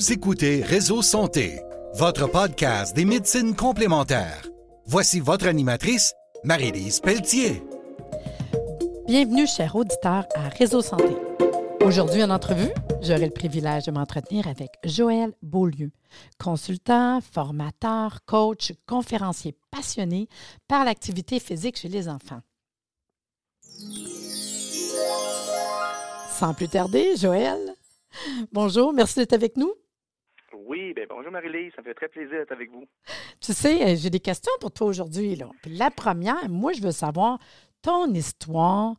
Vous écoutez Réseau Santé, votre podcast des médecines complémentaires. Voici votre animatrice, Marie-Lise Pelletier. Bienvenue, chers auditeurs, à Réseau Santé. Aujourd'hui, en entrevue, j'aurai le privilège de m'entretenir avec Joël Beaulieu, consultant, formateur, coach, conférencier passionné par l'activité physique chez les enfants. Sans plus tarder, Joël, bonjour, merci d'être avec nous. Oui, bien bonjour Marie-Lise, ça me fait très plaisir d'être avec vous. Tu sais, j'ai des questions pour toi aujourd'hui. La première, moi, je veux savoir ton histoire,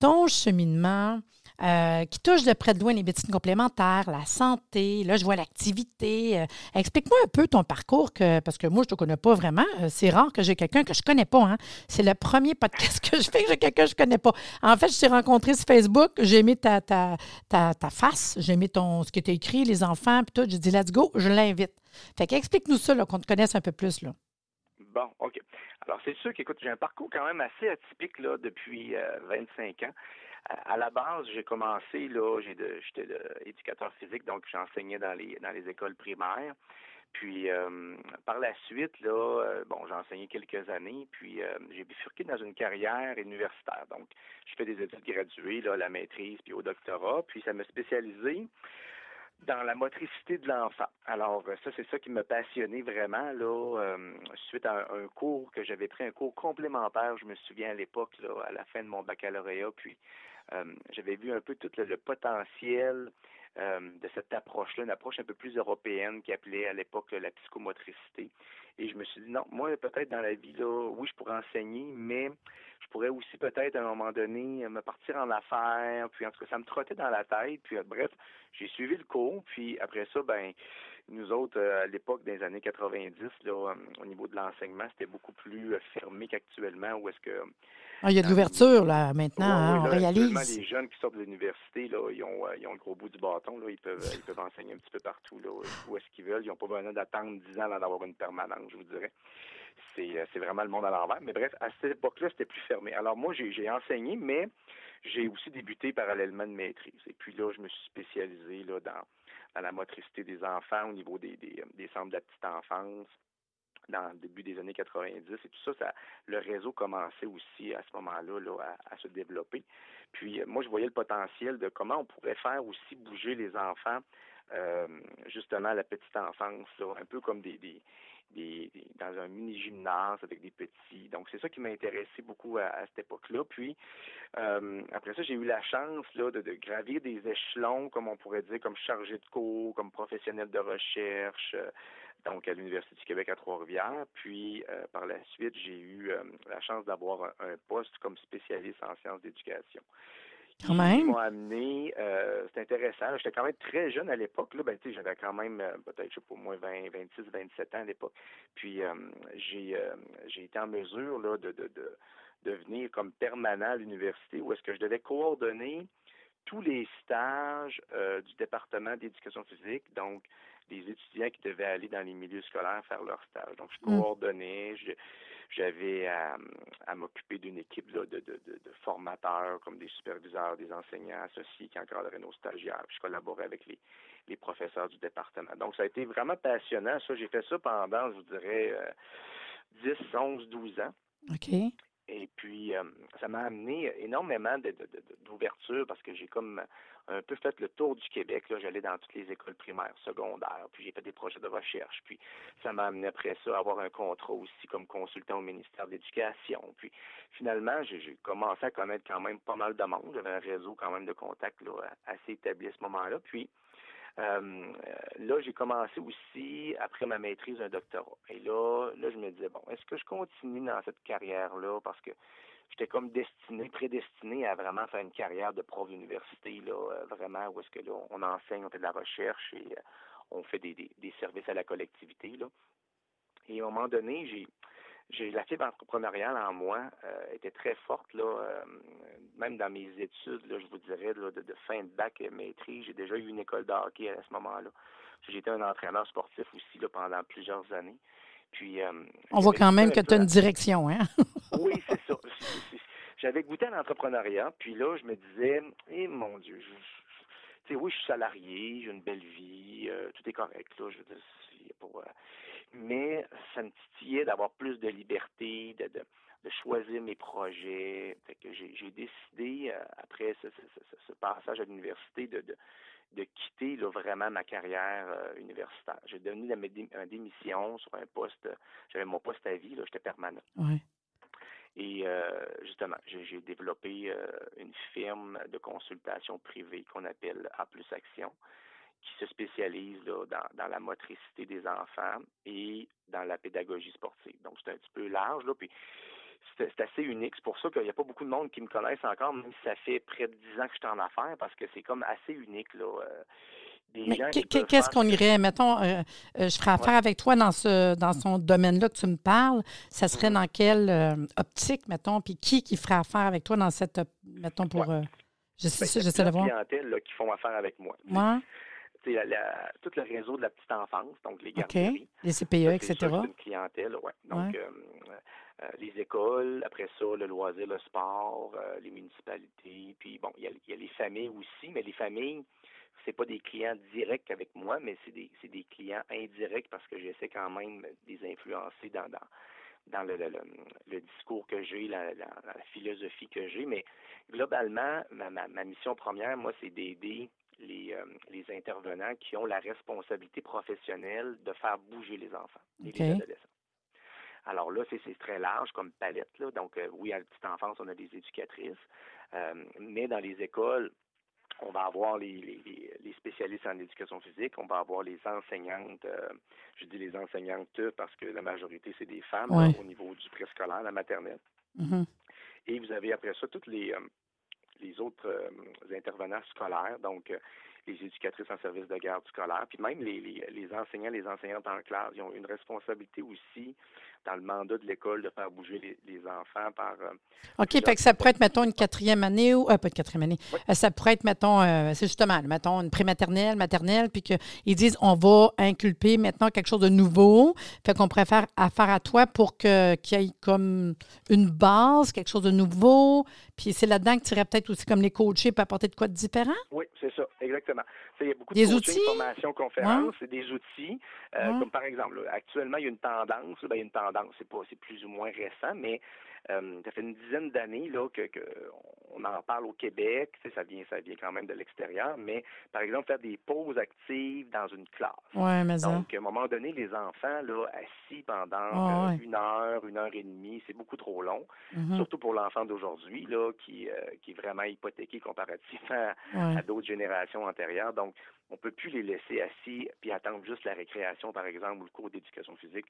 ton cheminement euh, qui touche de près de loin les médecines complémentaires, la santé. Là, je vois l'activité. Euh, Explique-moi un peu ton parcours, que, parce que moi, je ne te connais pas vraiment. Euh, C'est rare que j'ai quelqu'un que je ne connais pas. Hein. C'est le premier podcast que je fais que j'ai quelqu'un que je ne connais pas. En fait, je t'ai rencontré sur Facebook. J'ai aimé ta, ta, ta, face. J'ai aimé ton, ce que tu écrit, les enfants, puis tout. J'ai dit, let's go, je l'invite. Fait qu'explique-nous ça, qu'on te connaisse un peu plus. Là. Bon, OK. Alors, c'est sûr qu'écoute, j'ai un parcours quand même assez atypique là, depuis euh, 25 ans. À, la base, j'ai commencé, là, j'étais éducateur physique, donc j'enseignais dans les dans les écoles primaires. Puis euh, par la suite, là, euh, bon, j'ai enseigné quelques années, puis euh, j'ai bifurqué dans une carrière universitaire. Donc, je fais des études graduées, là, la maîtrise, puis au doctorat, puis ça m'a spécialisé dans la motricité de l'enfant. Alors, ça, c'est ça qui m'a passionné vraiment, là, suite à un, un cours que j'avais pris, un cours complémentaire, je me souviens à l'époque, là, à la fin de mon baccalauréat, puis euh, j'avais vu un peu tout le, potentiel euh, de cette approche-là, une approche un peu plus européenne qui appelait à l'époque la psychomotricité. Et je me suis dit, non, moi, peut-être dans la vie, là, oui, je pourrais enseigner, mais je pourrais aussi peut-être à un moment donné me partir en affaires, puis en tout cas, ça me trottait dans la tête, puis euh, bref, j'ai suivi le cours, puis après ça, ben nous autres, euh, à l'époque des années 90, là, euh, au niveau de l'enseignement, c'était beaucoup plus euh, fermé qu'actuellement, où est-ce que Ah, il y a de l'ouverture, là, maintenant. hein, Ouais, on là, actuellement, réalise. les jeunes qui sortent de l'université, là, ils ont, ils ont le gros bout du bâton, là, ils peuvent, ils peuvent enseigner un petit peu partout, là, où est-ce qu'ils veulent. Ils n'ont pas besoin d'attendre 10 ans avant d'avoir une permanence, je vous dirais. C'est, c'est vraiment le monde à l'envers. Mais bref, à cette époque-là, c'était plus fermé. Alors moi, j'ai, j'ai enseigné, mais j'ai aussi débuté parallèlement de maîtrise. Et puis là, je me suis spécialisé là, dans, dans la motricité des enfants au niveau des, des, des centres de la petite enfance dans le début des années 90 et tout ça, ça le réseau commençait aussi à ce moment-là là, à, à se développer. Puis euh, moi, je voyais le potentiel de comment on pourrait faire aussi bouger les enfants, euh, justement à la petite enfance, un peu comme des- dans un mini gymnase avec des petits. Donc c'est ça qui m'a intéressé beaucoup à, cette époque-là. Puis euh, après ça, j'ai eu la chance là, de, gravir des échelons, comme on pourrait dire, comme chargé de cours, comme professionnel de recherche. euh, donc à l'Université du Québec à Trois-Rivières. Puis euh, par la suite, j'ai eu la chance d'avoir un poste comme spécialiste en sciences d'éducation. Quand m'ont amené, euh, c'est intéressant. J'étais quand même très jeune à l'époque. Là, ben, j'avais quand même euh, peut-être, je sais pas, moins 20, 26, 27 ans à l'époque. Puis euh, j'ai j'ai été en mesure là, de, de, de, de venir comme permanent à l'université où est-ce que je devais coordonner tous les stages du département d'éducation physique, donc les étudiants qui devaient aller dans les milieux scolaires faire leur stage. Donc, je Mm. coordonnais, je- j'avais à, m'occuper d'une équipe là, de, de, de, formateurs, comme des superviseurs, des enseignants associés qui encadraient nos stagiaires. Je collaborais avec les, les professeurs du département. Donc, ça a été vraiment passionnant. Ça, j'ai fait ça pendant, je vous dirais, euh, 10, 11, 12 ans. OK. Et puis, euh, ça m'a amené énormément d'ouverture parce que j'ai comme un peu fait le tour du Québec. J'allais dans toutes les écoles primaires, secondaires, puis j'ai fait des projets de recherche. Puis, ça m'a amené après ça à avoir un contrat aussi comme consultant au ministère de l'Éducation. Puis, finalement, j'ai commencé à connaître quand même pas mal de monde. J'avais un réseau quand même de contacts assez établi à ce moment-là. Puis, euh, là, j'ai commencé aussi, après ma maîtrise, un doctorat. Et là, là, je me disais, bon, est-ce que je continue dans cette carrière-là? Parce que j'étais comme destiné, prédestiné à vraiment faire une carrière de prof d'université, là, euh, vraiment, où est-ce que là, on enseigne, on fait de la recherche et euh, on fait des, des, des services à la collectivité, là. Et à un moment donné, j'ai j'ai la fibre entrepreneuriale en moi euh, était très forte là, euh, même dans mes études là, je vous dirais là, de, de fin de bac et maîtrise, j'ai déjà eu une école de hockey à ce moment-là. J'étais un entraîneur sportif aussi là, pendant plusieurs années. Puis euh, On voit quand même que tu as une direction, hein? Oui, c'est ça. J'avais goûté à l'entrepreneuriat, puis là je me disais, eh mon Dieu, je- sais, oui, je suis salarié, j'ai une belle vie, tout est correct, là, je veux dire, mais ça me titillait d'avoir plus de liberté, de, de, de choisir mes projets. Fait que j'ai décidé, après ce, ce, ce, passage à l'université, de, de, de, quitter là, vraiment ma carrière universitaire. J'ai donné ma démission sur un poste, j'avais mon poste à vie, j'étais permanent. Et euh, justement, j'ai développé euh, une firme de consultation privée qu'on appelle A plus Action, qui se spécialise là, dans, dans, la motricité des enfants et dans la pédagogie sportive. Donc, c'est un petit peu large, là, puis c'est assez unique. C'est pour ça qu'il n'y a pas beaucoup de monde qui me connaissent encore, même si ça fait près de dix ans que je suis en affaires, parce que c'est comme assez unique, là. Euh, qu'est-ce qu'on irait, mettons, euh, euh, je ferais affaire avec toi dans ce dans son domaine-là que tu me parles, ça serait mm-hmm. dans quelle euh, optique, mettons, puis qui qui ferait affaire avec toi dans cette, mettons, pour... je sais, ben, j'essaie de voir. clientèle là, qui font affaire avec moi. Ouais. La, la, tout le réseau de la petite enfance, donc les garderies. Les CPE, etc. Une clientèle, oui. Donc, les écoles, après ça, le loisir, le sport, les municipalités, puis bon, il y, y, a, les familles aussi, mais les familles, c'est pas des clients directs avec moi, mais c'est des, c'est des clients indirects parce que j'essaie quand même de les influencer dans, dans, dans le, le, discours que j'ai, la, la, philosophie que j'ai. Mais globalement, ma, ma, mission première, moi, c'est d'aider les, euh, les intervenants qui ont la responsabilité professionnelle de faire bouger les enfants et les adolescents. Alors là, c'est, très large comme palette. Là. Donc, euh, oui, à la petite enfance, on a des éducatrices, euh, mais dans les écoles, on va avoir les, les, spécialistes en éducation physique, on va avoir les enseignantes, euh, je dis les enseignantes parce que la majorité, c'est des femmes au niveau du préscolaire, la maternelle. Mm-hmm. Et vous avez après ça toutes les, les autres euh, intervenants scolaires, donc les éducatrices en service de garde scolaire, puis même les, les, les enseignants, les enseignantes en classe, ils ont une responsabilité aussi dans le mandat de l'école de faire bouger les, les enfants par. Euh, OK, fait que ça pourrait être, mettons, une quatrième année ou. Euh, pas de quatrième année. Euh, ça pourrait être, mettons, c'est justement, mettons, une prématernelle, maternelle, puis qu'ils disent on va inculper maintenant quelque chose de nouveau. Fait qu'on préfère affaire à toi pour que, qu'il y ait comme une base, quelque chose de nouveau. Puis c'est là-dedans que tu irais peut-être aussi comme les coachés pour apporter de quoi de différent? Oui, c'est ça, exactement. Il y a beaucoup des de outils? formations, conférences, c'est des outils. Comme par exemple, actuellement, il y a une tendance, ben, il y a une tendance c'est pas, c'est plus ou moins récent, mais euh, ça fait une dizaine d'années là que, que, on en parle au Québec, ça vient ça vient quand même de l'extérieur, mais par exemple faire des pauses actives dans une classe. Ouais, mais Donc à un moment donné, les enfants là assis pendant euh, une heure, une heure et demie, c'est beaucoup trop long, mm-hmm. surtout pour l'enfant d'aujourd'hui là qui euh, qui est vraiment hypothéqué comparativement à d'autres générations antérieures. Donc on peut plus les laisser assis puis attendre juste la récréation par exemple ou le cours d'éducation physique.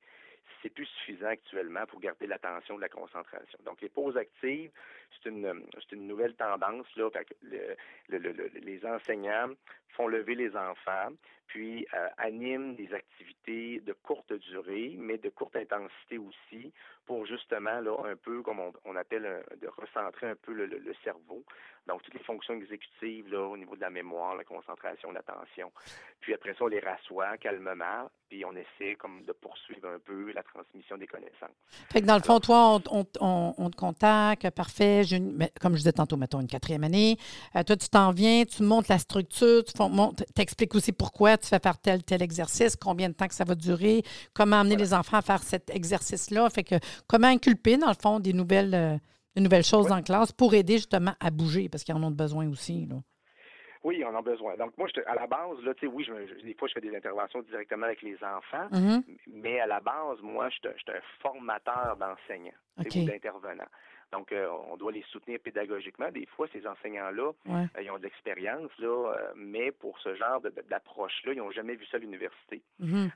C'est plus suffisant actuellement pour garder l'attention de la concentration. Donc les pauses actives, c'est une c'est une nouvelle tendance. Les enseignants font lever les enfants, puis euh, animent des activités de courte durée, mais de courte intensité aussi, pour justement, là, un peu, comme on, appelle, de recentrer un peu le, cerveau. Donc, toutes les fonctions exécutives, là, au niveau de la mémoire, la concentration, l'attention. Puis après ça, on les rassoit calmement, puis on essaie comme de poursuivre un peu la transmission des connaissances. Fait que dans le fond, toi, on, te contacte, parfait, comme je disais tantôt, mettons une quatrième année. Euh, toi, tu t'en viens, tu montes la structure, tu expliques aussi pourquoi tu fais faire tel, tel exercice, combien de temps que ça va durer, comment amener les enfants à faire cet exercice-là. Fait que comment inculper, dans le fond, des nouvelles, euh, nouvelles choses en classe pour aider justement à bouger, parce qu'ils en ont besoin aussi. Là. Oui, ils en ont besoin. Donc, moi, à la base, là, tu sais, oui, je, des fois, je fais des interventions directement avec les enfants, mm-hmm. mais à la base, moi, je suis un formateur d'enseignants, okay. d'intervenants. Donc, euh, on doit les soutenir pédagogiquement. Des fois, ces enseignants-là, euh, ils ont de l'expérience, là, euh, mais pour ce genre d'approche-là, ils n'ont jamais vu ça à l'université mm-hmm.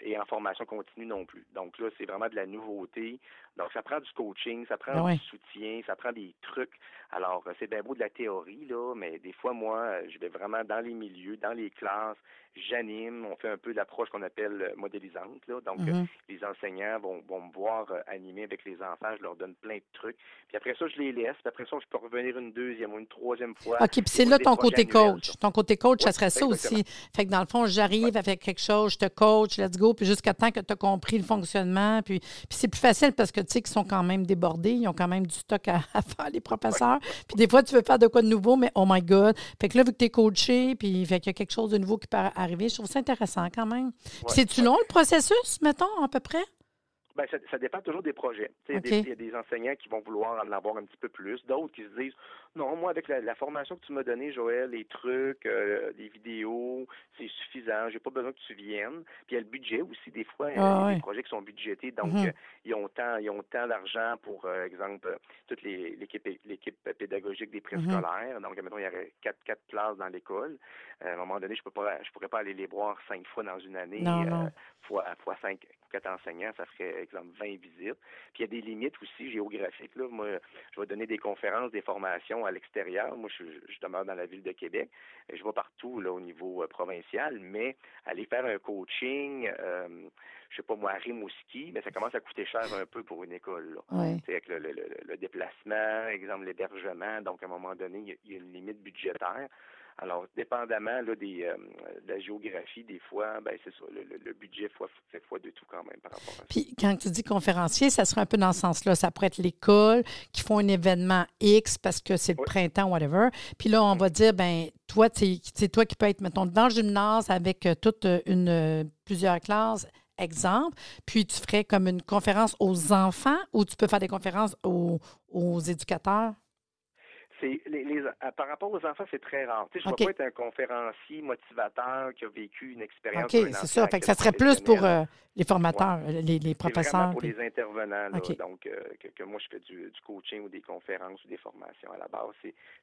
et en formation continue non plus. Donc là, c'est vraiment de la nouveauté. Donc, ça prend du coaching, ça prend ah du soutien, ça prend des trucs. Alors, c'est bien beau de la théorie, là, mais des fois, moi, je vais vraiment dans les milieux, dans les classes, j'anime, on fait un peu l'approche qu'on appelle modélisante. Là. Donc, mm-hmm. les enseignants vont, vont me voir animer avec les enfants, je leur donne plein de trucs Puis après ça, je les laisse. Puis après ça, je peux revenir une deuxième ou une troisième fois. OK, puis c'est là ton côté coach. Ton côté coach, ça serait ça aussi. Fait que dans le fond, j'arrive avec quelque chose, je te coach, let's go, puis jusqu'à temps que tu as compris le fonctionnement. Puis, puis c'est plus facile parce que tu sais qu'ils sont quand même débordés, ils ont quand même du stock à, faire, les professeurs. Puis des fois, tu veux faire de quoi de nouveau, mais oh my God. Fait que là, vu que tu es coaché, puis fait qu'il y a quelque chose de nouveau qui peut arriver, je trouve ça intéressant quand même. c'est-tu long le processus, mettons, à peu près? Ben, ça, dépend toujours des projets. Il y a des enseignants qui vont vouloir en avoir un petit peu plus, d'autres qui se disent non, moi avec la, formation que tu m'as donnée, Joël, les trucs, euh, les vidéos, c'est suffisant, j'ai pas besoin que tu viennes. Puis il y a le budget aussi, des fois, il y a ah, des projets qui sont budgétés, donc mhm. euh, ils ont tant, ils ont tant d'argent pour, euh, exemple, toute l'équipe l'équipe pédagogique des mhm. préscolaires. Donc, maintenant, il y aurait quatre, quatre classes dans l'école. à un moment donné, je peux pas je pourrais pas aller les voir cinq fois dans une année, fois, fois cinq, quatre enseignants, ça ferait exemple, 20 visites. Puis il y a des limites aussi géographiques. Là. Moi, je vais donner des conférences, des formations à l'extérieur. Moi, je, demeure dans la ville de Québec. Je vais partout là, au niveau euh, provincial, mais aller faire un coaching, euh, je sais pas moi, à Rimouski, mais ça commence à coûter cher un peu pour une école. Là. Avec le, déplacement, exemple l'hébergement. Donc, à un moment donné, il y a une limite budgétaire. Alors, dépendamment là, des, euh, de la géographie, des fois, ben, c'est ça, le, budget fait fois de tout quand même par rapport à ça. Puis, quand tu dis conférencier, ça serait un peu dans ce sens-là. Ça pourrait être l'école qui font un événement X parce que c'est le printemps, whatever. Puis là, on va dire, ben toi, c'est toi qui peux être, mettons, dans le gymnase avec euh, toute une, euh, plusieurs classes exemple, puis tu ferais comme une conférence aux enfants ou tu peux faire des conférences aux, aux éducateurs? Les, par rapport aux enfants, c'est très rare. Tu sais, je ne vais pas être un conférencier motivateur qui a vécu une expérience. OK, c'est ça. Fait que ça serait plus pour euh, les formateurs, les, les, professeurs. pour les intervenants. donc, euh, que, moi, je fais du, coaching ou des conférences ou des formations à la base.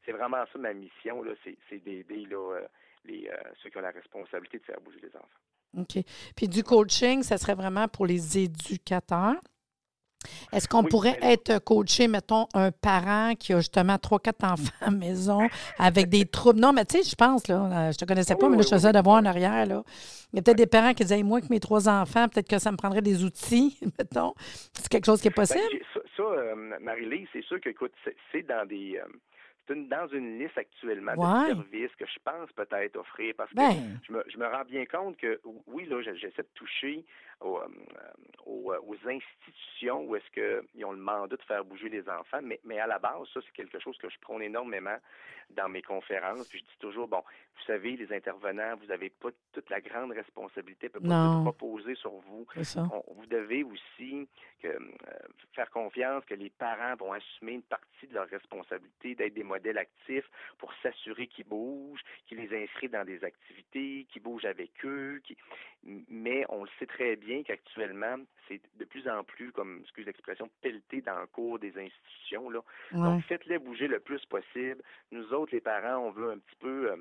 C'est vraiment ça ma mission. C'est d'aider euh, les, ceux qui ont la responsabilité de faire bouger les enfants. OK. Puis du coaching, ça serait vraiment pour les éducateurs? Est-ce qu'on pourrait être coaché, mettons, un parent qui a justement trois, quatre enfants à la maison avec des troubles? Non, mais tu sais, je pense, là, je te connaissais pas, mais là, je faisais de voir en arrière, là. Il y a peut-être des parents qui disaient, moi, que mes trois enfants, peut-être que ça me prendrait des outils, mettons. C'est quelque chose qui est ben, possible? ça, euh, Marie-Lise, c'est sûr que, écoute, c'est dans des. Euh, dans une liste actuellement de services que je pense peut-être offrir parce que ben. je, me, je me rends bien compte que oui, là, j'essaie de toucher aux, euh, aux, aux, institutions où est-ce qu'ils ont le mandat de faire bouger les enfants, mais, mais à la base, ça, c'est quelque chose que je prône énormément dans mes conférences. Puis je dis toujours, bon, vous savez, les intervenants, vous n'avez pas toute la grande responsabilité, peut pas tout reposer sur vous. vous devez aussi que, euh, faire confiance que les parents vont assumer une partie de leur responsabilité d'être des modèles actifs pour s'assurer qu'ils bougent, qu'ils les inscrivent dans des activités, qu'ils bougent avec eux. Qui... Mais on le sait très bien qu'actuellement, c'est de plus en plus, comme, excuse l'expression, pelleté dans le cours des institutions. Là. Donc, faites-les bouger le plus possible. Nous autres, les parents, on veut un petit peu, euh,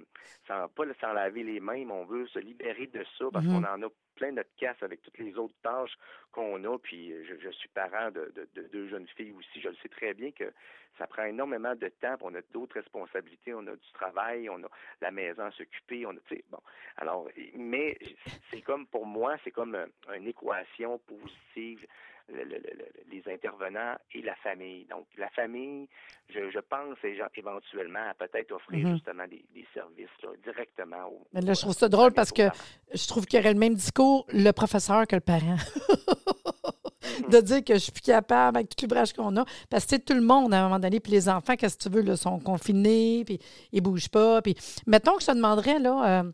sans, pas s'en laver les mains, mais on veut se libérer de ça parce mm-hmm. qu'on en a plein notre casse avec toutes les autres tâches qu'on a. Puis je, suis parent de, deux jeunes filles aussi. Je le sais très bien que ça prend énormément de temps. On a d'autres responsabilités. On a du travail, on a la maison à s'occuper. On a, bon. Alors, mais c'est comme pour moi, c'est comme une équation positive les intervenants et la famille. Donc, la famille, je, je pense éventuellement à peut-être offrir mhm. justement des, services directement aux. Mais là, je trouve ça drôle parce que je trouve qu'il y aurait le même discours, le professeur que le parent. de dire que je suis plus capable avec tout l'ouvrage qu'on a. Parce que tout le monde, à un moment donné, puis les enfants, qu'est-ce que tu veux, là, sont confinés, puis ils bougent pas. Puis mettons que je te demanderais, là, euh,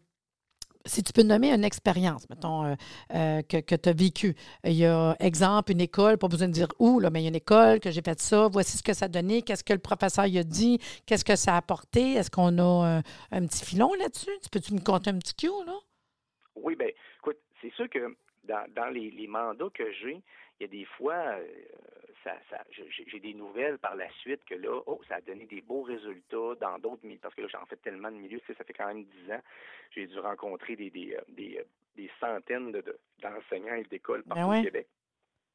si tu peux nommer une expérience, mettons, euh, euh, que, que tu as vécue. Il y a, exemple, une école, pas besoin de dire où, là, mais il y a une école que j'ai fait ça, voici ce que ça a donné, qu'est-ce que le professeur a dit, qu'est-ce que ça a apporté, est-ce qu'on a un, petit filon là-dessus? Tu peux-tu me compter un petit cue, là? Oui, bien, écoute, c'est sûr que dans, dans les, les, mandats que j'ai, il y a des fois, euh, j'ai des nouvelles par la suite que là, oh, ça a donné des beaux résultats dans d'autres milieux, parce que là, j'en fais tellement de milieux, ça fait quand même dix ans, j'ai dû rencontrer des, des, euh, euh, centaines d'enseignants et d'écoles ben partout au Québec.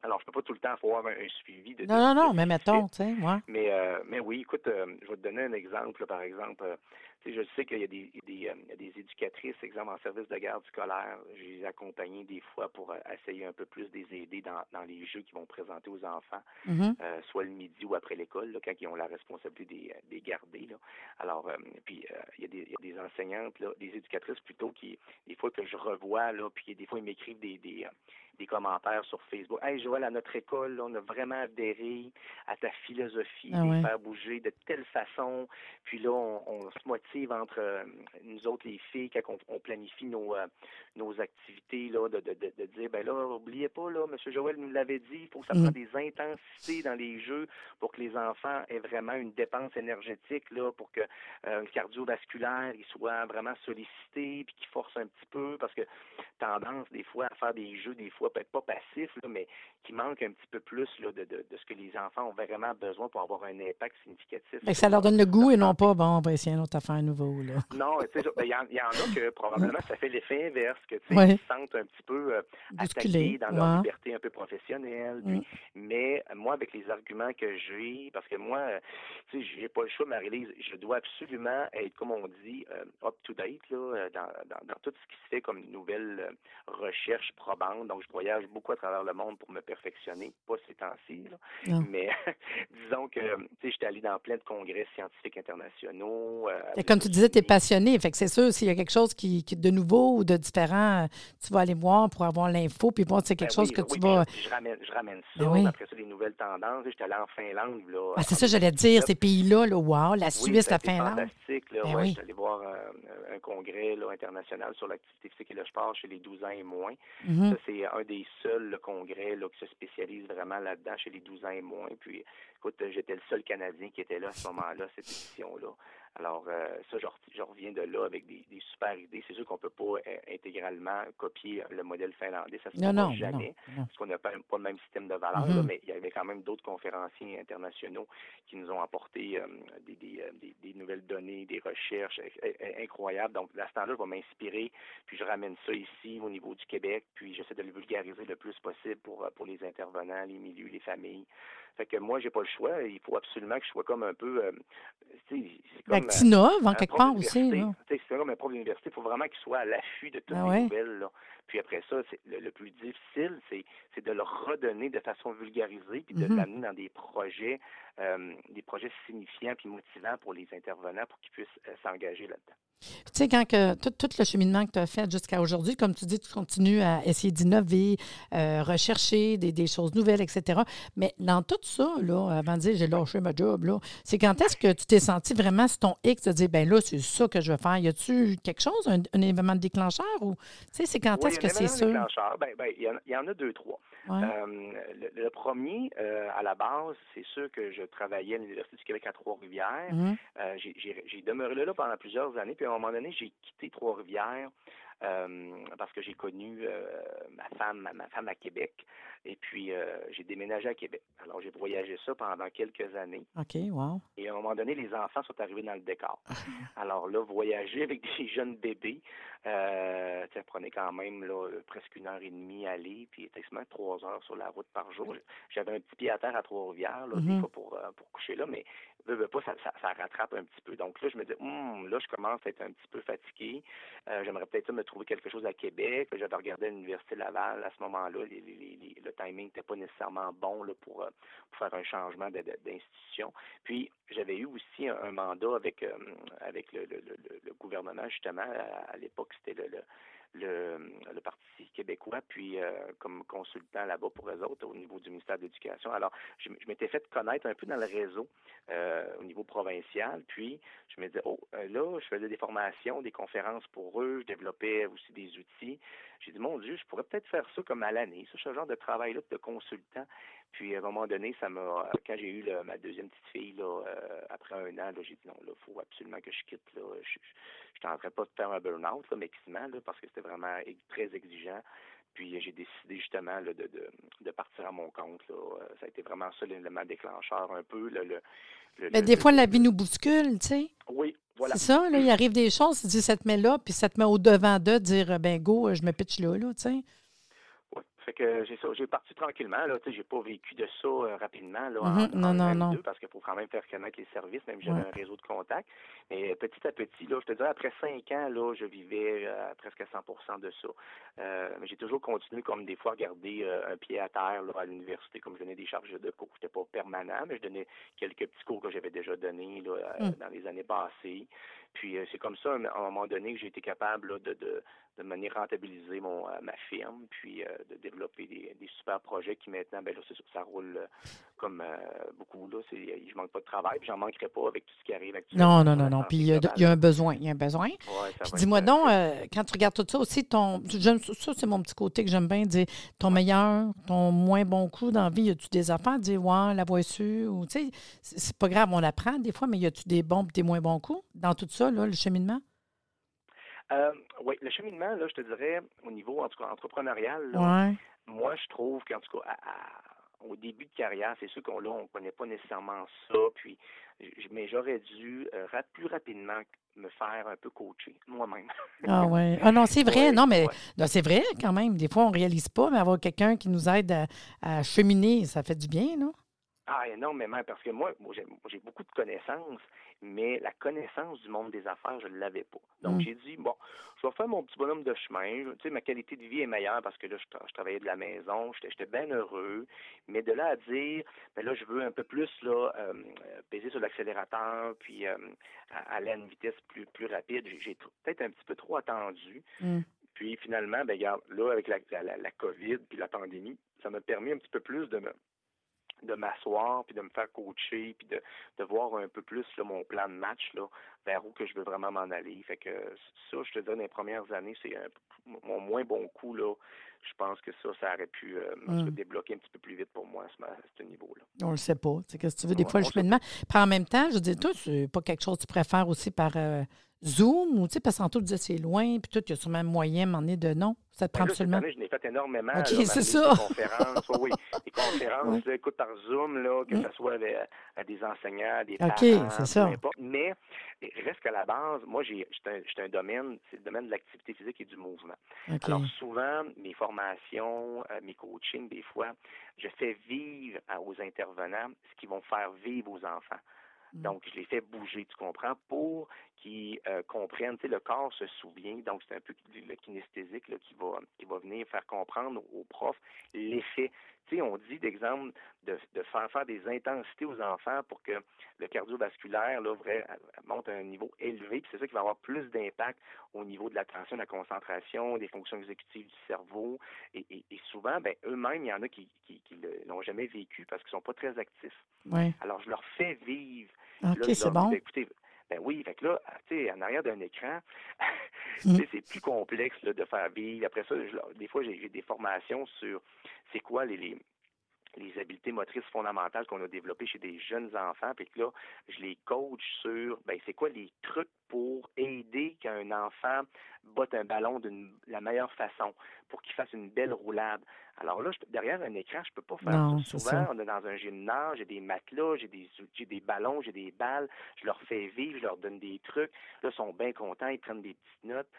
Alors, je peux pas tout le temps avoir un, suivi de. Non, non, non, mais mettons, tu sais, Mais, euh, mais oui, écoute, je vais te donner un exemple. par exemple, je sais qu'il y a des, des, euh, des, éducatrices, exemple en service de garde scolaire, je les accompagne des fois pour euh, essayer un peu plus de les aider dans, dans les jeux qu'ils vont présenter aux enfants, Mhm. euh, soit le midi ou après l'école, quand ils ont la responsabilité des, euh, des garder. Là. Alors, euh, puis il y, a des- il y a des enseignantes, là, des éducatrices plutôt, qui, des fois que je revois, là, puis des fois ils m'écrivent des, des, des commentaires sur Facebook. Hey Joël, à notre école, là, on a vraiment adhéré à ta philosophie, Ah de les ouais. faire bouger de telle façon. Puis là, on, on se motive entre euh, nous autres, les filles, quand on, on planifie nos, euh, nos activités, là, de, de, de, de dire, ben là, oubliez pas, là, M. Joël nous l'avait dit, il faut que ça Mm. prenne des intensités dans les jeux pour que les enfants aient vraiment une dépense énergétique, là, pour que euh, le cardiovasculaire, il soit vraiment sollicité, puis qu'il force un petit peu, parce que tendance, des fois, à faire des jeux, des fois, peut-être pas passifs, là, mais qui manquent un petit peu plus là, de, de, de ce que les enfants ont vraiment besoin pour avoir un impact significatif. Que ça leur donne le goût et non pas, bon, on va essayer un autre affaire nouveau. Là. Non, ben, il y, en- il y en a que probablement ça fait l'effet inverse, que tu sais, Ouais. ils se sentent un petit peu euh, attaqués dans leur ouais. liberté un peu professionnelle. puis- Mais moi, avec les arguments que j'ai, parce que moi, euh, tu sais, j'ai pas le choix, Marie-Lise, je dois absolument être, comme on dit, euh, up-to-date là, dans, dans, dans tout ce qui se fait comme nouvelle recherche probante. Donc, je voyage beaucoup à travers le monde pour me perfectionner, pas ces temps-ci, là. Non. mais disons que, tu sais, j'étais allé dans plein de congrès scientifiques internationaux. euh, comme tu disais, tu es passionné. Fait que c'est sûr, s'il y a quelque chose qui, qui- de nouveau ou de différent, euh, tu vas aller voir pour avoir l'info, puis bon, c'est quelque Ben chose que oui, tu vas. Je, je ramène, je ramène ça. Ben oui. Après ça, les nouvelles tendances. J'étais allé en Finlande. Là, Ah, c'est ça, j'allais te dire, 2017. ces pays-là, là, wow, la Suisse, la Finlande. fantastique. Là, Ben ouais, allé voir euh, un congrès là, international sur l'activité physique et le sport chez les 12 ans et moins. Mhm. Ça, c'est un des seuls congrès là, qui se spécialise vraiment là-dedans chez les 12 ans et moins. Puis, écoute, j'étais le seul Canadien qui était là à ce moment-là, cette édition-là. Alors, euh, ça, je, re- je reviens de là avec des, des super idées. C'est sûr qu'on peut pas euh, intégralement copier le modèle finlandais. Ça se Non, non, jamais non, parce qu'on n'a pas, pas le même système de valeurs, Mhm. là, mais il y avait quand même d'autres conférenciers internationaux qui nous ont apporté euh, des, des, des- des nouvelles données, des recherches euh, euh, incroyables. Donc, à ce temps-là, je vais m'inspirer, puis je ramène ça ici au niveau du Québec, puis j'essaie de le vulgariser le plus possible pour, pour les intervenants, les milieux, les familles. Fait que moi, j'ai pas le choix. Il faut absolument que je sois comme un peu... euh, Ben, comme, que tu innoves, en quelque part aussi. C'est comme un prof d'université, il faut vraiment qu'il soit à l'affût de toutes Ah les ouais? nouvelles. Là. Puis après ça, c'est le, le plus difficile, c'est, de le redonner de façon vulgarisée, puis de Mhm. l'amener dans des projets, euh, des projets signifiants puis motivants pour les intervenants pour qu'ils puissent euh, s'engager là-dedans. Tu sais, quand que, tout, tout le cheminement que tu as fait jusqu'à aujourd'hui, comme tu dis, tu continues à essayer d'innover, euh, rechercher des, des choses nouvelles, etc. Mais dans tout ça, là, avant de dire j'ai lâché ma job, là, c'est quand est-ce que tu t'es senti vraiment sur ton X de dire ben là, c'est ça que je vais faire? Y a-tu quelque chose, un, un événement déclencheur ou tu sais, c'est quand Oui, est-ce que c'est sûr? Ben, ben, il y, en- il y en a deux, trois. Ouais. Euh, le, le premier, euh, à la base, c'est sûr que je travaillais à l'Université du Québec à Trois-Rivières. Mhm. Euh, j'ai- demeuré là, pendant plusieurs années, puis à un moment donné, j'ai quitté Trois-Rivières parce que j'ai connu euh, ma femme, ma, femme à Québec, et puis euh, j'ai déménagé à Québec. Alors j'ai voyagé ça pendant quelques années, OK, wow. et à un moment donné, les enfants sont arrivés dans le décor. Alors là, voyager avec des jeunes bébés, euh, ça prenait quand même là, presque une heure et demie à aller, puis effectivement trois heures sur la route par jour. J'avais un petit pied à terre à Trois-Rivières, là, des fois pour, euh, pour coucher là, mais pas, ça, ça, rattrape un petit peu. Donc là, je me dis, Hum, là, je commence à être un petit peu fatigué. Euh, J'aimerais peut-être me trouver quelque chose à Québec. J'avais regardé à l'Université Laval à ce moment-là. Le timing n'était pas nécessairement bon là, pour, euh, pour faire un changement d'institution. Puis j'avais eu aussi un, mandat avec, euh, avec le, le, le- le gouvernement, justement. À, à l'époque, c'était le, le, Parti québécois, puis euh, comme consultant là-bas pour eux autres au niveau du ministère de l'Éducation. Alors, je, m'étais fait connaître un peu dans le réseau euh, au niveau provincial, puis je me disais, oh, euh, là, je faisais des formations, des conférences pour eux, je développais aussi des outils. J'ai dit, mon Dieu, je pourrais peut-être faire ça comme à l'année, ce genre de travail-là de consultant. Puis à un moment donné, ça m'a quand j'ai eu là, ma deuxième petite fille là, euh, après un an, là, j'ai dit non, là, faut absolument que je quitte. Là. Je je- je t'entrais pas de faire un burn-out, là, mais là, parce que c'était vraiment très exigeant. Puis j'ai décidé justement là, de, de, de partir à mon compte. Là. Euh, Ça a été vraiment ça l'élément déclencheur un peu. là, le, le- Mais des le- fois, la vie nous bouscule, tu sais. Oui, voilà. C'est ça, là, il arrive des choses, tu dis, ça te met là, puis ça te met au devant d'eux, de dire, ben go, je me pitch là, là, tu sais. Fait que j'ai ça, j'ai parti tranquillement. Là, tu sais, j'ai pas vécu de ça euh, rapidement là, Mhm, non, non, non. parce qu'il faut quand même faire connaître les services, même si j'avais Ouais. un réseau de contacts. Mais euh, petit à petit, là, je te dirais, après cinq ans, là, je vivais euh, presque à 100 de ça. Euh, mais j'ai toujours continué, comme des fois, à garder euh, un pied à terre là, à l'université, comme je donnais des charges de cours. J'étais pas permanent, mais je donnais quelques petits cours que j'avais déjà donnés là, Mm. dans les années passées. Puis c'est comme ça, à un moment donné, que j'ai été capable là, de, de, de manière rentabiliser mon, ma firme, puis de développer des, des super projets qui maintenant, ben là, c'est sûr, ça roule euh, comme euh, beaucoup. Là, c'est, je manque pas de travail, puis j'en manquerai pas avec tout ce qui arrive actuellement. Non, non, non, non. Puis il y, a, y un besoin. Il y a un besoin. Ouais, Puis dis-moi donc, euh, euh, quand tu regardes tout ça aussi, ton, j'aime, ça, c'est mon petit côté que j'aime bien dire. Ton meilleur, ton moins bon coup dans la vie, y a-tu des affaires dire, ouais, la voix sûre, ou tu sais, c'est pas grave, on apprend des fois, mais y a-tu des bons et des moins bons coups dans tout ça, là, le cheminement? Euh, oui, le cheminement, là, je te dirais, au niveau en tout cas, entrepreneurial, là, Ouais. moi, je trouve qu'en tout cas, à- à- au début de carrière, c'est sûr qu'on là, on connaît pas nécessairement ça, puis, mais j'aurais dû euh, plus rapidement me faire un peu coacher moi-même. Ah ouais. Ah non, c'est vrai. Ouais, non, mais ouais. c'est vrai quand même. Des fois, on ne réalise pas, mais avoir quelqu'un qui nous aide à, à cheminer, ça fait du bien, non? Ah, énormément, parce que moi, moi, j'ai beaucoup de connaissances, mais la connaissance du monde des affaires, je ne l'avais pas. Donc, Mm. j'ai dit, bon, je vais faire mon petit bonhomme de chemin. Tu sais, ma qualité de vie est meilleure parce que là, je, tra- je travaillais de la maison, j'étais bien heureux. Mais de là à dire, ben là, je veux un peu plus, là, euh, peser sur l'accélérateur, puis euh, aller à une vitesse plus, plus rapide, j'ai- j'ai tr- peut-être un petit peu trop attendu. Mm. Puis finalement, ben regarde, là, avec la, la, la COVID puis la pandémie, ça m'a permis un petit peu plus de me de m'asseoir puis de me faire coacher puis de, de voir un peu plus là, mon plan de match là vers où que je veux vraiment m'en aller fait que ça je te dis dans les premières années c'est mon moins bon coup là je pense que ça ça aurait pu euh, Mm. se débloquer un petit peu plus vite pour moi à ce, à ce niveau là On le sait pas. Qu'est-ce que tu veux? Des Ouais, fois, le cheminement. Puis en même temps, je dire, toi, c'est pas quelque chose que tu préfères aussi par euh, Zoom ou, tu sais, parce que tantôt, tu disais c'est loin, puis tout, il y a sûrement moyen, m'en est de non. Ça te Ben prend là, cette absolument. année, je n'ai fait énormément. OK, c'est ça. Des conférences, oui, oui. Des conférences, écoute, par Zoom, là, que Mm. ce soit avec, à des enseignants, des OK, parents, c'est ça. importe. Mais reste qu'à la base, moi, j'ai un, un domaine, c'est le domaine de l'activité physique et du mouvement. OK. Alors souvent, mes formations, euh, mes coachings, des fois, je fais vivre aux intervenants ce qu'ils vont faire vivre aux enfants. Mm. Donc, je les fais bouger, tu comprends, pour qu'ils euh, comprennent. Tu sais, le corps se souvient, donc c'est un peu le kinesthésique qui va qui va venir faire comprendre aux profs l'effet. On dit d'exemple de, de faire faire des intensités aux enfants pour que le cardiovasculaire là, vrai, monte à un niveau élevé, puis c'est ça qui va avoir plus d'impact au niveau de l'attention, de la concentration, des fonctions exécutives du cerveau. Et, et- et souvent, ben, eux-mêmes, il y en a qui, qui, qui l'ont jamais vécu parce qu'ils sont pas très actifs. Ouais. Alors, je leur fais vivre OK, c'est bon. ben, écoutez, ben oui, fait que là, tu sais, en arrière d'un écran, Mm. c'est plus complexe là, de faire vivre. Après ça, je des fois, j'ai j'ai des formations sur c'est quoi les, les, les habiletés motrices fondamentales qu'on a développées chez des jeunes enfants, puis que là, je les coach sur, ben, c'est quoi les trucs pour aider qu'un enfant botte un ballon de la meilleure façon, pour qu'il fasse une belle roulade. Alors là, je, derrière un écran, je peux pas faire Non, ça. Souvent, ça. on est dans un gymnase, j'ai des matelas, j'ai des, j'ai des ballons, j'ai des balles, je leur fais vivre, je leur donne des trucs. Là, ils sont bien contents, ils prennent des petites notes.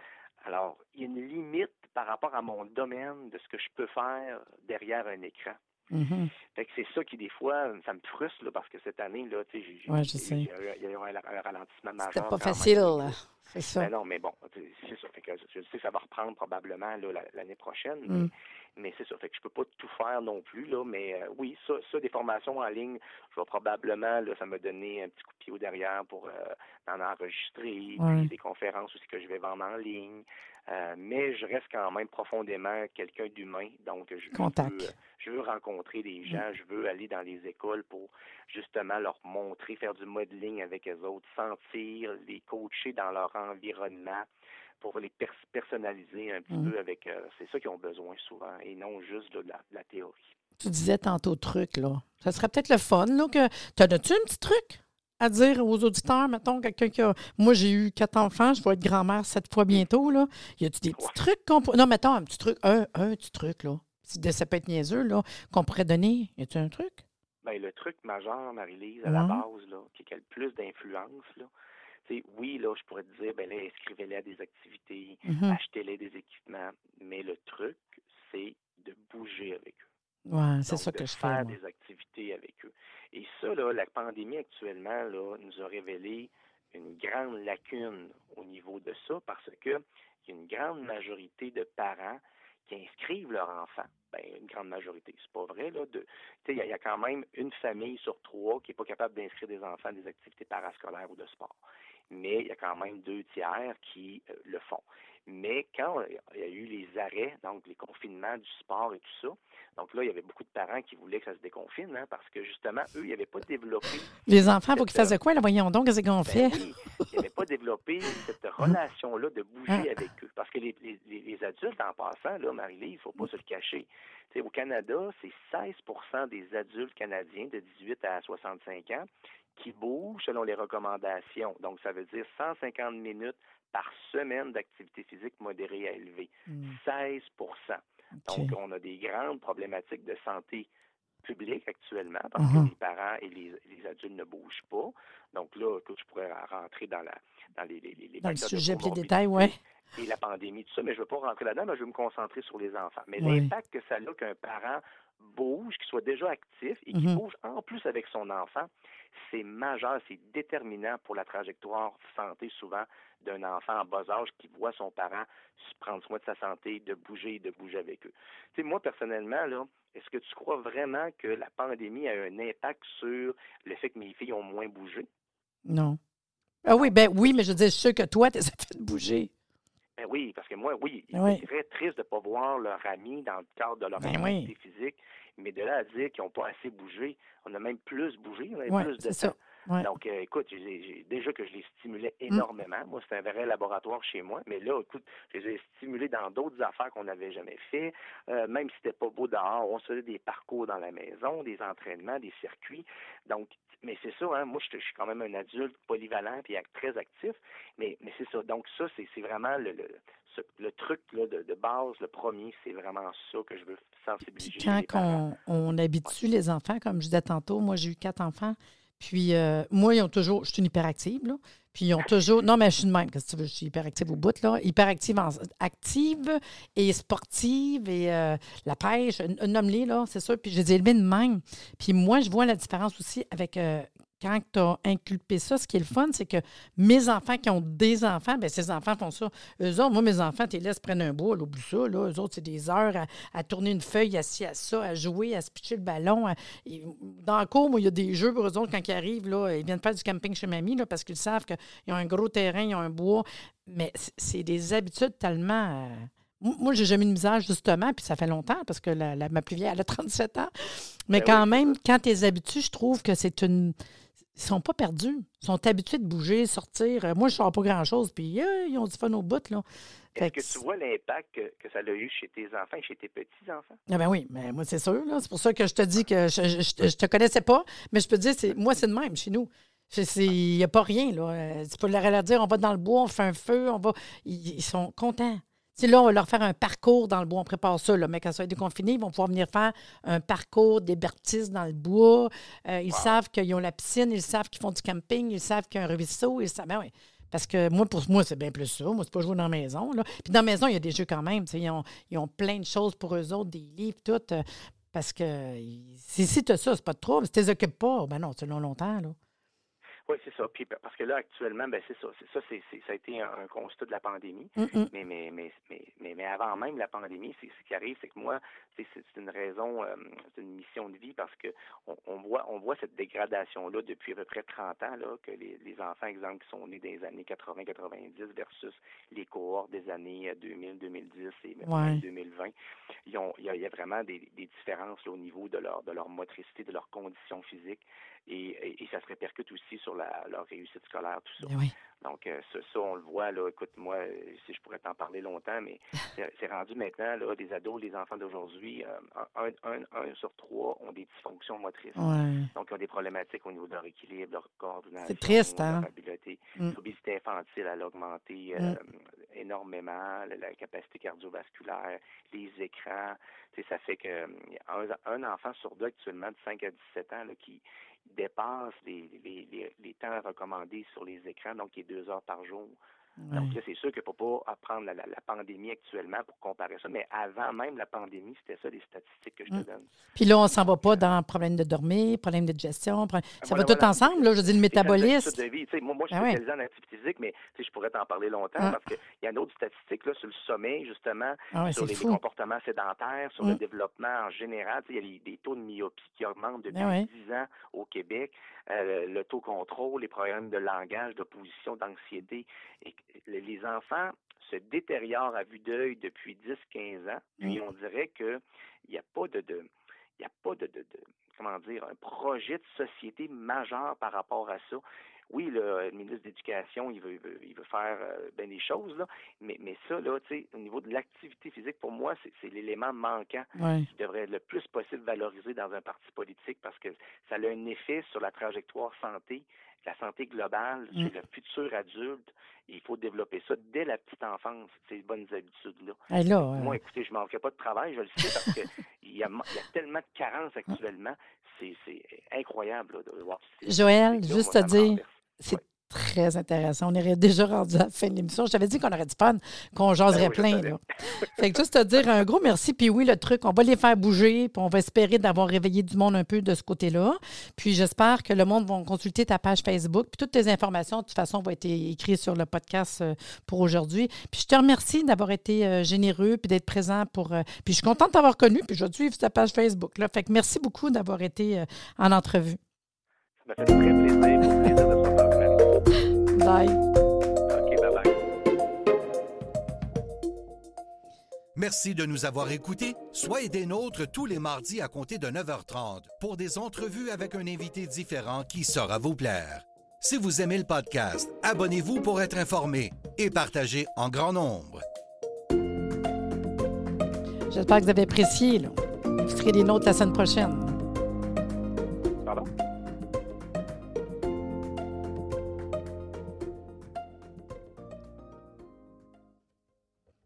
Alors, il y a une limite par rapport à mon domaine de ce que je peux faire derrière un écran. Mhm. Fait que c'est ça qui, des fois, ça me frustre, là, parce que cette année, là, tu sais, Ouais, je sais. il y a eu- il y a eu un, un ralentissement majeur. C'était pas facile, là. c'est ça. Ben non, mais bon, c'est ça. Fait que je sais que ça va reprendre probablement l'année prochaine, Mm. mais, mais c'est ça. Fait que je peux pas tout faire non plus, là, mais euh, oui, ça, ça, des formations en ligne, je vais probablement, là, ça me donner un petit coup de pied au derrière pour euh, en enregistrer, Ouais. des conférences aussi que je vais vendre en ligne. Euh, mais je reste quand même profondément quelqu'un d'humain, donc je, Contact. veux, je veux rencontrer des gens, je veux aller dans les écoles pour justement leur montrer, faire du modeling avec eux autres, sentir, les coacher dans leur environnement pour les pers- personnaliser un petit Mhm. peu avec euh, c'est ça qu'ils ont besoin souvent et non juste de, la, de la théorie. Tu disais tantôt truc, là. Ça serait peut-être le fun, là, que. T'en as-tu un petit truc à dire aux auditeurs, mettons, quelqu'un qui a. Moi, j'ai eu quatre enfants, je vais être grand-mère sept fois bientôt, là. Y a-tu des petits Ouais. trucs qu'on peut. Non, mettons, un petit truc, un, un petit truc, là. Ça peut être niaiseux, là, qu'on pourrait donner. Y a-tu un truc? Ben, le truc majeur, Marie-Lise, à la base, là, qui, a le plus d'influence, là, oui, là, je pourrais te dire, ben là, inscrivez-les à des activités, Mhm. achetez-les des équipements, mais le truc, c'est de bouger avec eux. Ouais, c'est ça que je fais. faire des activités avec eux. Et ça, là, la pandémie actuellement là, nous a révélé une grande lacune au niveau de ça parce que y a une grande majorité de parents qui inscrivent leurs enfants. Ben, une grande majorité, c'est pas vrai. Là, de, il y, y a quand même une famille sur trois qui n'est pas capable d'inscrire des enfants à des activités parascolaires ou de sport. Mais il y a quand même deux tiers qui euh, le font. Mais quand il y a eu les arrêts, donc les confinements du sport et tout ça, donc là, il y avait beaucoup de parents qui voulaient que ça se déconfine, hein, parce que justement, eux, ils n'avaient pas développé Les enfants, pour qu'ils fassent de quoi? Là, voyons donc, qu'est-ce qu'on ben fait? oui, ils n'avaient pas développé cette relation-là de bouger Hein? avec eux. Parce que les, les, les- adultes, en passant, là, Marie-Lise, il ne faut pas se le cacher. Au Canada, c'est 16% des adultes canadiens de 18 à 65 ans qui bougent selon les recommandations. Donc, ça veut dire 150 minutes par semaine d'activité physique modérée à élevée. Hmm, 16 OK. donc, on a des grandes problématiques de santé publique actuellement parce que les parents et les, les adultes ne bougent pas. Donc là, écoute, je pourrais rentrer dans, la, dans les, les, les Dans le de sujet les comorbidité détails, oui. et la pandémie, tout ça, mais je ne veux pas rentrer là-dedans, mais je veux me concentrer sur les enfants. Mais l'impact que ça a qu'un parent bouge, qu'il soit déjà actif et qu'il Mhm. bouge en plus avec son enfant, c'est majeur, c'est déterminant pour la trajectoire santé souvent d'un enfant en bas âge qui voit son parent prendre soin de sa santé, de bouger, de bouger avec eux. Tu sais, moi, personnellement, là, est-ce que tu crois vraiment que la pandémie a eu un impact sur le fait que mes filles ont moins bougé? Non. Ah oui, ben oui, mais je veux dire, je suis sûre que toi, tu as fait bouger. Ben oui, parce que moi, oui, il Oui. très triste de ne pas voir leur ami dans le cadre de leur Ben activité physique, mais de là à dire qu'ils n'ont pas assez bougé, on a même plus bougé, on a Oui, plus de temps. ça. Ouais. Donc, euh, écoute, déjà que je les stimulais Mm. énormément. Moi, c'est un vrai laboratoire chez moi. Mais là, écoute, je les ai stimulés dans d'autres affaires qu'on n'avait jamais fait. Euh, même si c'était pas beau dehors, on se faisait des parcours dans la maison, des entraînements, des circuits. Donc, mais c'est ça, hein, moi, je, je suis quand même un adulte polyvalent et très actif. Mais, mais c'est ça. Donc, ça, c'est vraiment le, le, ce- le truc là, de, de base, le premier, c'est vraiment ça que je veux sensibiliser Puis quand les on, on habitue les enfants, comme je disais tantôt, moi j'ai eu quatre enfants, puis euh, moi ils ont toujours, je suis une hyperactive, là, puis ils ont toujours, non mais je suis de même, qu'est-ce que tu veux, je suis hyperactive au bout, là, hyperactive, en- active et sportive et euh, la pêche, nomme-les, là, c'est sûr, puis je les ai élevés de même. Puis moi je vois la différence aussi avec... euh, quand tu as inculpé ça, ce qui est le fun, c'est que mes enfants qui ont des enfants, bien, ces enfants font ça. Eux autres, moi, mes enfants, tu les laisses prendre un bois, oublie ça. Là. Eux autres, c'est des heures à, à tourner une feuille, assis à ça, à jouer, à se pitcher le ballon. à- et dans le cours, moi, il y a des jeux pour eux autres, quand ils arrivent, là, ils viennent faire du camping chez mamie, là, parce qu'ils savent qu'ils ont un gros terrain, ils ont un bois. Mais c'est- des habitudes tellement. euh, moi, moi, j'ai jamais eu de misère, justement, puis ça fait longtemps, parce que la, la- ma plus vieille, elle a 37 ans. Mais Ben quand oui, même, quand tu es habitué, je trouve que c'est une. Ils sont pas perdus. Ils sont habitués de bouger, sortir. Euh, Moi, je ne sors pas grand-chose, puis euh, ils ont du fun au bout, là. Est-ce que tu vois l'impact que, que ça a eu chez tes enfants et chez tes petits-enfants? Ah ben oui, mais moi, c'est sûr. C'est pour ça que je te dis que je, je, je- te connaissais pas, mais je peux te dire, c'est, moi, c'est de même chez nous. Il n'y a pas rien. Là. Euh, Tu peux leur leur dire, on va dans le bois, on fait un feu, on va. Ils, ils sont contents. Tu là, on va leur faire un parcours dans le bois. On prépare ça, là, mais quand ça va être déconfiné, ils vont pouvoir venir faire un parcours des bertises dans le bois. Euh, ils savent qu'ils ont la piscine, ils savent qu'ils font du camping, ils savent qu'il y a un ruisseau. Ils savent, ben oui. Parce que moi, pour moi, c'est bien plus ça. Moi, c'est pas jouer dans la maison. Là. Puis dans la maison, il y a des jeux quand même. tu Ils ont, ils ont plein de choses pour eux autres, des livres, tout. euh, parce que si, si tu as ça, c'est pas de trouble. Si tu les occupes pas, ben non, c'est long, longtemps. Là. Oui, c'est ça. Puis, parce que là, actuellement, ben, c'est ça. C'est ça, c'est, ça a été un, un constat de la pandémie. Mais, mais, mais, mais, mais, mais avant même la pandémie, c'est, ce qui arrive, c'est que moi, c'est, c'est une raison, euh, c'est une mission de vie parce que on, on voit, on voit cette dégradation-là depuis à peu près 30 ans, là, que les, les enfants, exemple, qui sont nés des années 80-90 versus les cohortes des années 2000, 2010 et même Ouais. 2020, ils ont, il, y a, il y a vraiment des, des différences là, au niveau de leur, de leur motricité, de leur condition physique et, et, et ça se répercute aussi sur la, leur réussite scolaire, tout ça. Ben oui. Donc, euh, ça, ça, on le voit, là, écoute, moi, euh, si je pourrais t'en parler longtemps, mais c'est rendu maintenant, là, des ados, les enfants d'aujourd'hui, euh, un, un, un sur trois ont des dysfonctions motrices. Ouais. Donc, ils ont des problématiques au niveau de leur équilibre, leur coordination. C'est triste, leur hein? habileté. Mm. L'obésité infantile, elle a augmenté euh, énormément, la, capacité cardiovasculaire, les écrans. Tu sais, ça fait que un, un enfant sur deux actuellement de 5 à 17 ans là, qui dépasse les, les, les, les temps recommandés sur les écrans, donc qui est deux heures par jour. Donc là, c'est sûr qu'il ne faut pas prendre la, pandémie actuellement pour comparer ça, mais avant même la pandémie, c'était ça les statistiques que je te mm. donne. Puis là, on s'en va pas dans problème de dormir, problème de gestion, ça va tout ensemble, là, je dis le métabolisme. Moi, moi, je suis ben spécialisé en activité physique, mais je pourrais t'en parler longtemps ah. parce qu'il y a d'autres statistiques là, sur le sommeil, justement, ah sur les, comportements sédentaires, sur le mm. développement en général. Il y a des taux de myopie qui augmentent depuis 10 ben ans au Québec. Euh, le taux contrôle, les problèmes de langage, de position, d'anxiété. Les enfants se détériorent à vue d'œil depuis 10-15 ans, puis mm. on dirait qu'il n'y a pas de, il a pas de, comment dire, un projet de société majeur par rapport à ça oui, le ministre d'éducation, il veut, il veut, faire euh, bien des choses, là, mais, mais ça, là, tu sais, au niveau de l'activité physique, pour moi, c'est l'élément manquant qui devrait être le plus possible valorisé dans un parti politique parce que ça a un effet sur la trajectoire santé, la santé globale, mm. sur le futur adulte. Il faut développer ça dès la petite enfance, ces bonnes habitudes-là. Moi, écoutez, je ne manquerai pas de travail, je le sais, parce qu'il y, y, a tellement de carences actuellement. C'est incroyable de voir. Joël, juste à dire, c'est très intéressant. On aurait déjà rendu à la fin de l'émission. Je t'avais dit qu'on aurait du fun, qu'on jaserait ben plein. Là. fait que juste te dire un gros merci. Puis oui, le truc, on va les faire bouger. Puis on va espérer d'avoir réveillé du monde un peu de ce côté-là. Puis j'espère que le monde va consulter ta page Facebook. Puis toutes tes informations, de toute façon, vont être écrites sur le podcast euh, pour aujourd'hui. Puis je te remercie d'avoir été euh, généreux puis d'être présent pour. Euh, puis je suis contente de t'avoir connu. Puis je vais suivre ta page Facebook. Là. Fait que merci beaucoup d'avoir été en entrevue. Ça m'a fait très plaisir. Bye. Merci de nous avoir écoutés. Soyez des nôtres tous les mardis à compter de 9h30 pour des entrevues avec un invité différent qui saura vous plaire. Si vous aimez le podcast, abonnez-vous pour être informé et partagez en grand nombre. J'espère que vous avez apprécié. Vous serez des nôtres la semaine prochaine. Pardon?